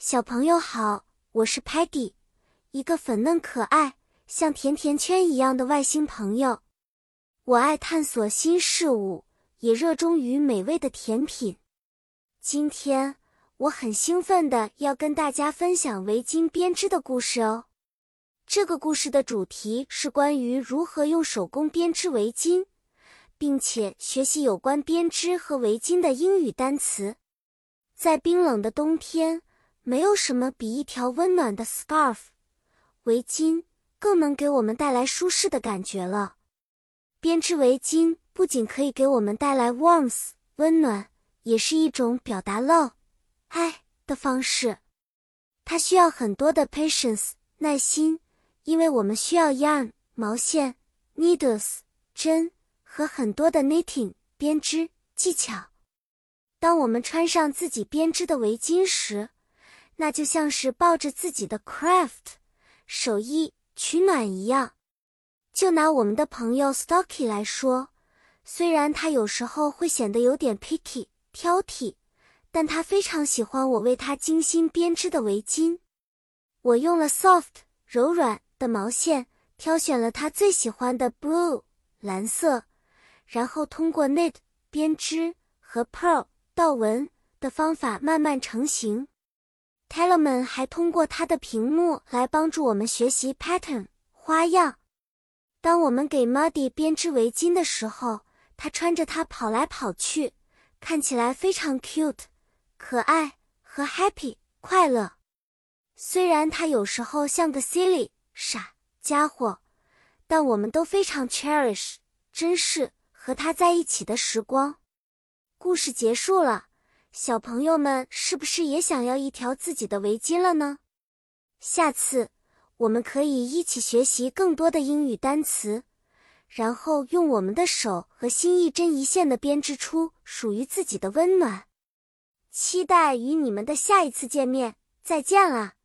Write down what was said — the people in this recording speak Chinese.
小朋友好，我是 Patty，一个粉嫩可爱、像甜甜圈一样的外星朋友。我爱探索新事物，也热衷于美味的甜品。今天我很兴奋的要跟大家分享围巾编织的故事哦。这个故事的主题是关于如何用手工编织围巾，并且学习有关编织和围巾的英语单词。在冰冷的冬天。没有什么比一条温暖的 scarf 围巾更能给我们带来舒适的感觉了。编织围巾不仅可以给我们带来 warmth 温暖，也是一种表达 love 爱的方式。它需要很多的 patience 耐心，因为我们需要 yarn 毛线、needles 针和很多的 knitting 编织技巧。当我们穿上自己编织的围巾时，那就像是抱着自己的 craft 手艺取暖一样。就拿我们的朋友 Stocky 来说，虽然他有时候会显得有点 picky 挑剔，但他非常喜欢我为他精心编织的围巾。我用了 soft 柔软的毛线，挑选了他最喜欢的 blue 蓝色，然后通过 knit 编织和 pearl 倒纹的方法慢慢成型。Telemann 还通过他的屏幕来帮助我们学习 pattern 花样。当我们给 Muddy 编织围巾的时候，他穿着它跑来跑去，看起来非常 cute 可爱和 happy 快乐。虽然他有时候像个 silly 傻家伙，但我们都非常 cherish 珍视和他在一起的时光。故事结束了。小朋友们是不是也想要一条自己的围巾了呢？下次我们可以一起学习更多的英语单词，然后用我们的手和心一针一线的编织出属于自己的温暖。期待与你们的下一次见面，再见了。